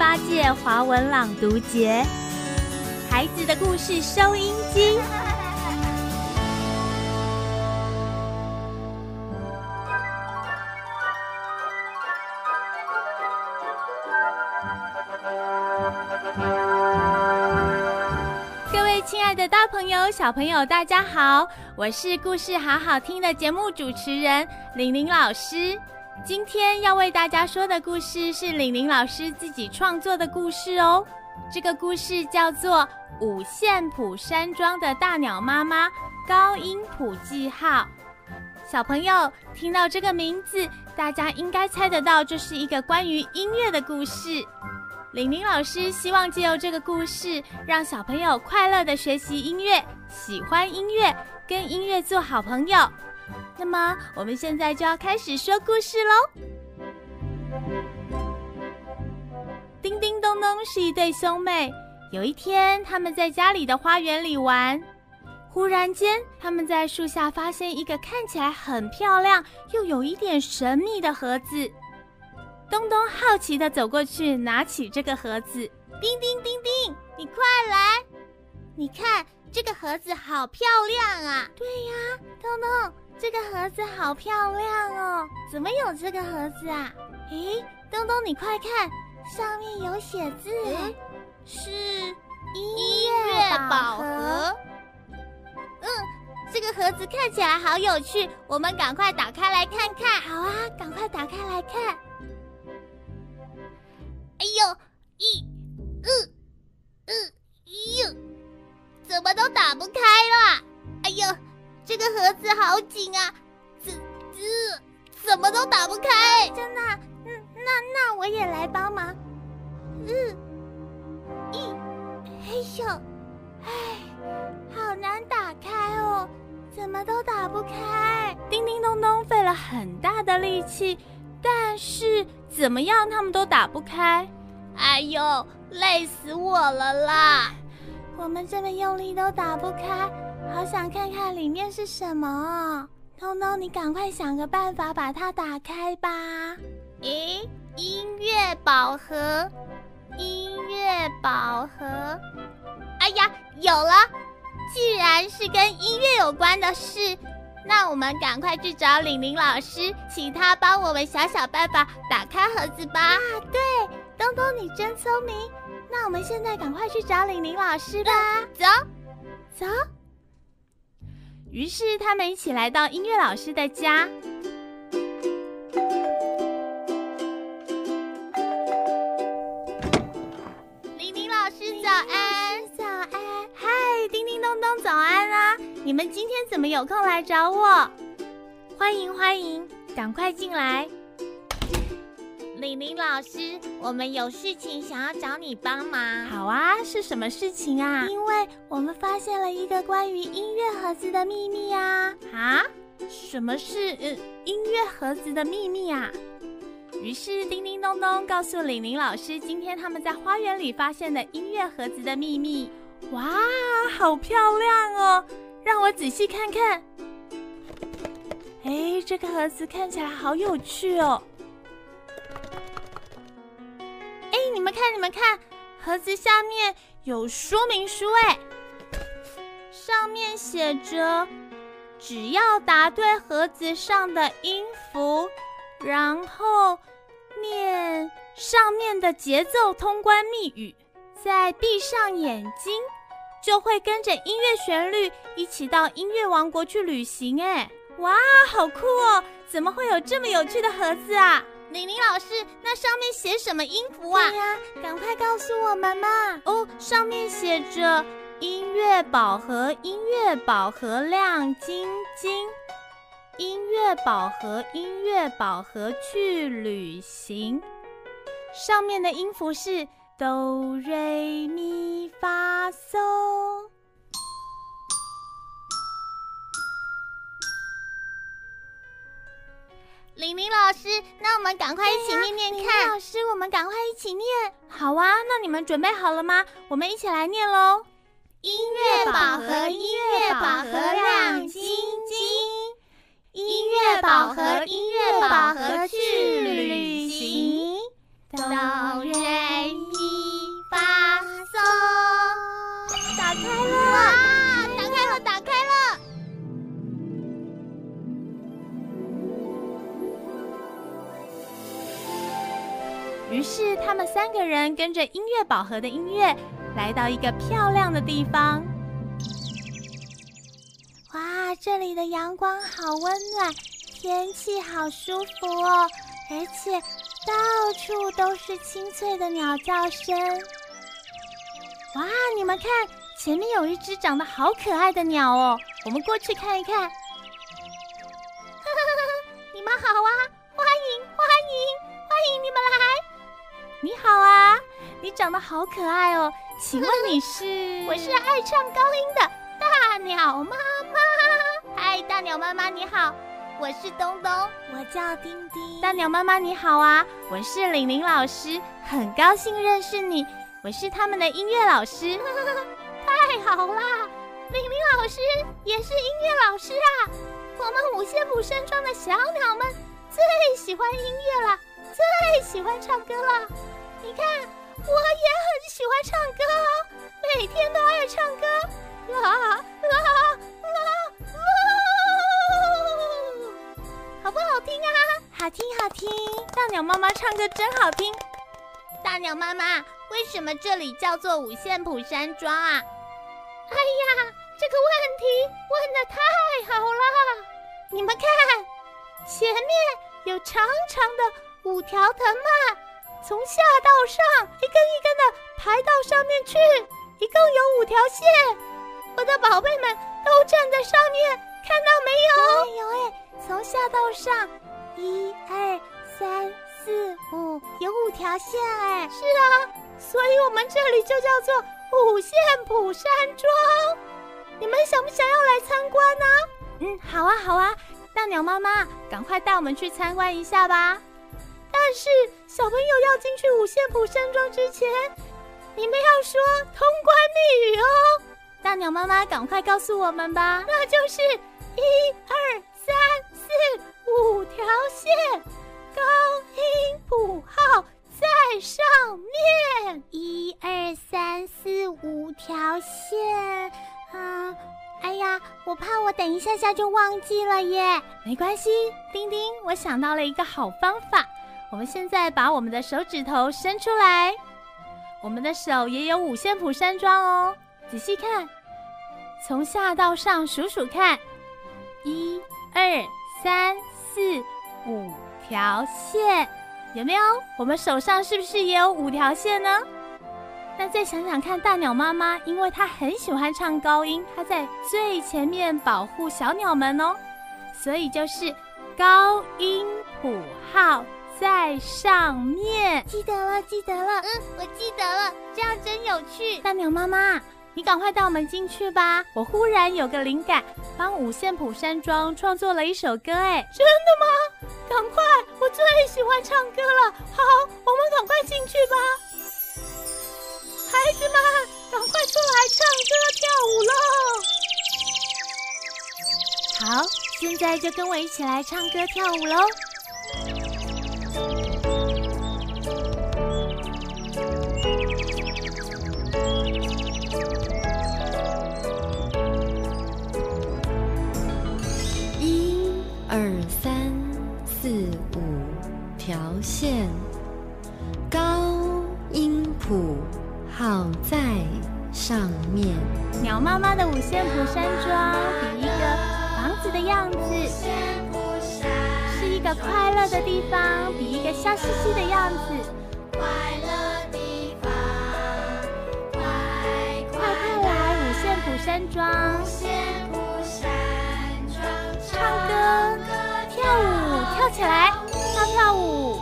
八届华文朗读节，孩子的故事收音机。各位亲爱的大朋友、小朋友，大家好！我是故事好好听的节目主持人玲玲老师。今天要为大家说的故事是玲玲老师自己创作的故事哦。这个故事叫做《五线谱山庄的大鸟妈妈高音谱记号》。小朋友听到这个名字，大家应该猜得到，这是一个关于音乐的故事。玲玲老师希望借由这个故事，让小朋友快乐的学习音乐，喜欢音乐，跟音乐做好朋友。那么，我们现在就要开始说故事喽。叮叮咚咚是一对兄妹。有一天，他们在家里的花园里玩，忽然间，他们在树下发现一个看起来很漂亮又有一点神秘的盒子。东东好奇的走过去，拿起这个盒子。叮叮叮叮，你快来！你看这个盒子好漂亮啊！对呀，东东。这个盒子好漂亮哦！怎么有这个盒子啊？咦，东东，你快看，上面有写字，是音乐宝盒。嗯，这个盒子看起来好有趣，我们赶快打开来看看。好啊，赶快打开来看。哎呦，一，嗯，嗯，呦，怎么都打不开个盒子好紧啊，怎怎怎么都打不开？真的？嗯，那那我也来帮忙。嗯，一，哎呦，哎，好难打开哦，怎么都打不开。叮叮咚咚费了很大的力气，但是怎么样他们都打不开。哎呦，累死我了啦！我们这么用力都打不开。好想看看里面是什么哦，东东，你赶快想个办法把它打开吧。诶，音乐宝盒，音乐宝盒，哎呀，有了！既然是跟音乐有关的事，那我们赶快去找玲玲老师，请他帮我们想想办法打开盒子吧。啊，对，东东你真聪明。那我们现在赶快去找玲玲老师吧。走，走。于是他们一起来到音乐老师的家。玲玲老师早安，早安！嗨，叮叮咚咚早安啊！你们今天怎么有空来找我？欢迎欢迎，赶快进来。玲玲老师，我们有事情想要找你帮忙。好啊，是什么事情啊？因为我们发现了一个关于音乐盒子的秘密啊！啊？什么是呃音乐盒子的秘密啊？于是叮叮咚咚告诉李玲老师，今天他们在花园里发现的音乐盒子的秘密。哇，好漂亮哦！让我仔细看看。哎，这个盒子看起来好有趣哦。看，盒子下面有说明书哎，上面写着：只要答对盒子上的音符，然后念上面的节奏通关密语，再闭上眼睛，就会跟着音乐旋律一起到音乐王国去旅行哎！哇，好酷哦！怎么会有这么有趣的盒子啊？玲玲老师，那上面写什么音符啊？对呀，赶快告诉我们嘛！哦，上面写着“音乐宝盒，音乐宝盒亮晶晶，音乐宝盒，音乐宝盒去旅行”。上面的音符是哆、瑞、咪、发、嗦。玲玲老师，那我们赶快一起念念看。明明老师，我们赶快一起念。好啊，那你们准备好了吗？我们一起来念喽。音乐宝盒，音乐宝盒亮晶晶。音乐宝盒，音乐宝盒去旅行。哆瑞于是他们三个人跟着音乐宝盒的音乐，来到一个漂亮的地方。哇，这里的阳光好温暖，天气好舒服哦，而且到处都是清脆的鸟叫声。哇，你们看，前面有一只长得好可爱的鸟哦，我们过去看一看。哈哈哈哈你们好啊，你好啊，你长得好可爱哦，请问你是？我是爱唱高音的大鸟妈妈。嗨，大鸟妈妈你好，我是东东，我叫丁丁。大鸟妈妈你好啊，我是玲玲老师，很高兴认识你。我是他们的音乐老师，太好啦！玲玲老师也是音乐老师啊。我们五线谱山庄的小鸟们最喜欢音乐了，最喜欢唱歌了。你看，我也很喜欢唱歌，每天都爱唱歌。啦啦啦啦！好不好听啊？好听好听！大鸟妈妈唱歌真好听。大鸟妈妈。为什么这里叫做五线谱山庄啊？哎呀，这个问题问的太好了！你们看，前面有长长的五条藤蔓，从下到上一根一根的排到上面去，一共有五条线。我的宝贝们都站在上面，看到没有？有哎，从下到上，一二三四五，有五条线哎。是啊。所以，我们这里就叫做五线谱山庄。你们想不想要来参观呢？嗯，好啊，好啊。大鸟妈妈，赶快带我们去参观一下吧。但是，小朋友要进去五线谱山庄之前，你们要说通关密语哦。大鸟妈妈，赶快告诉我们吧。那就是一二三四五条线，高音谱号。在上面，一二三四五条线，啊，哎呀，我怕我等一下下就忘记了耶。没关系，丁丁，我想到了一个好方法。我们现在把我们的手指头伸出来，我们的手也有五线谱山庄哦。仔细看，从下到上数数看，一二三四五条线。有没有？我们手上是不是也有五条线呢？那再想想看，大鸟妈妈，因为她很喜欢唱高音，她在最前面保护小鸟们哦，所以就是高音谱号在上面。记得了，记得了，嗯，我记得了，这样真有趣。大鸟妈妈。你赶快带我们进去吧！我忽然有个灵感，帮五线谱山庄创作了一首歌。哎，真的吗？赶快！我最喜欢唱歌了。好，我们赶快进去吧。孩子们，赶快出来唱歌跳舞喽！好，现在就跟我一起来唱歌跳舞喽。鸟妈妈的五线谱山庄比一个房子的样子，是一个快乐的地方，比一个笑嘻嘻的样子。快乐地方，快快来五线谱山庄，唱歌跳舞，跳起来，跳跳舞。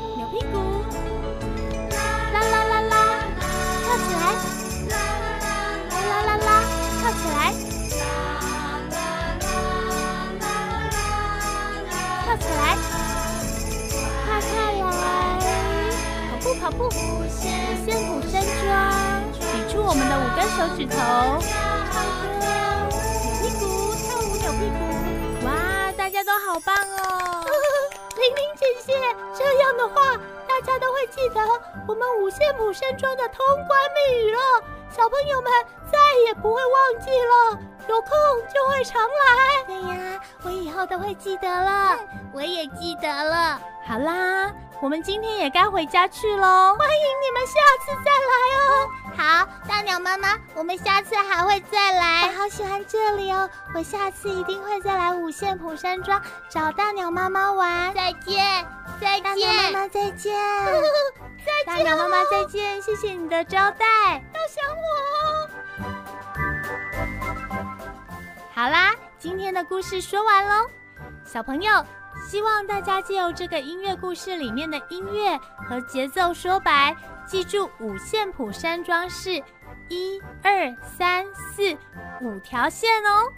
家都好棒哦！玲玲姐姐，这样的话，大家都会记得我们五线谱山庄的通关密语了。小朋友们再也不会忘记了，有空就会常来。对呀，我以后都会记得了。我也记得了。好啦，我们今天也该回家去喽。欢迎你们下次再来哦。好，大鸟妈妈，我们下次还会再来。我好喜欢这里哦，我下次一定会再来五线谱山庄找大鸟妈妈玩。再见，再见，大鸟妈妈再见，再见，大鸟妈妈再见，谢谢你的招待，要想我哦。好啦，今天的故事说完喽，小朋友。希望大家借由这个音乐故事里面的音乐和节奏说白，记住五线谱山庄是一二三四五条线哦。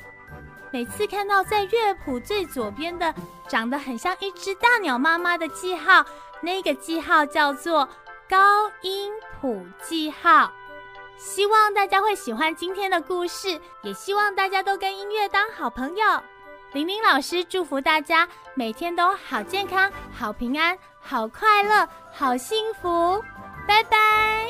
每次看到在乐谱最左边的长得很像一只大鸟妈妈的记号，那个记号叫做高音谱记号。希望大家会喜欢今天的故事，也希望大家都跟音乐当好朋友。玲玲老师祝福大家每天都好健康、好平安、好快乐、好幸福，拜拜。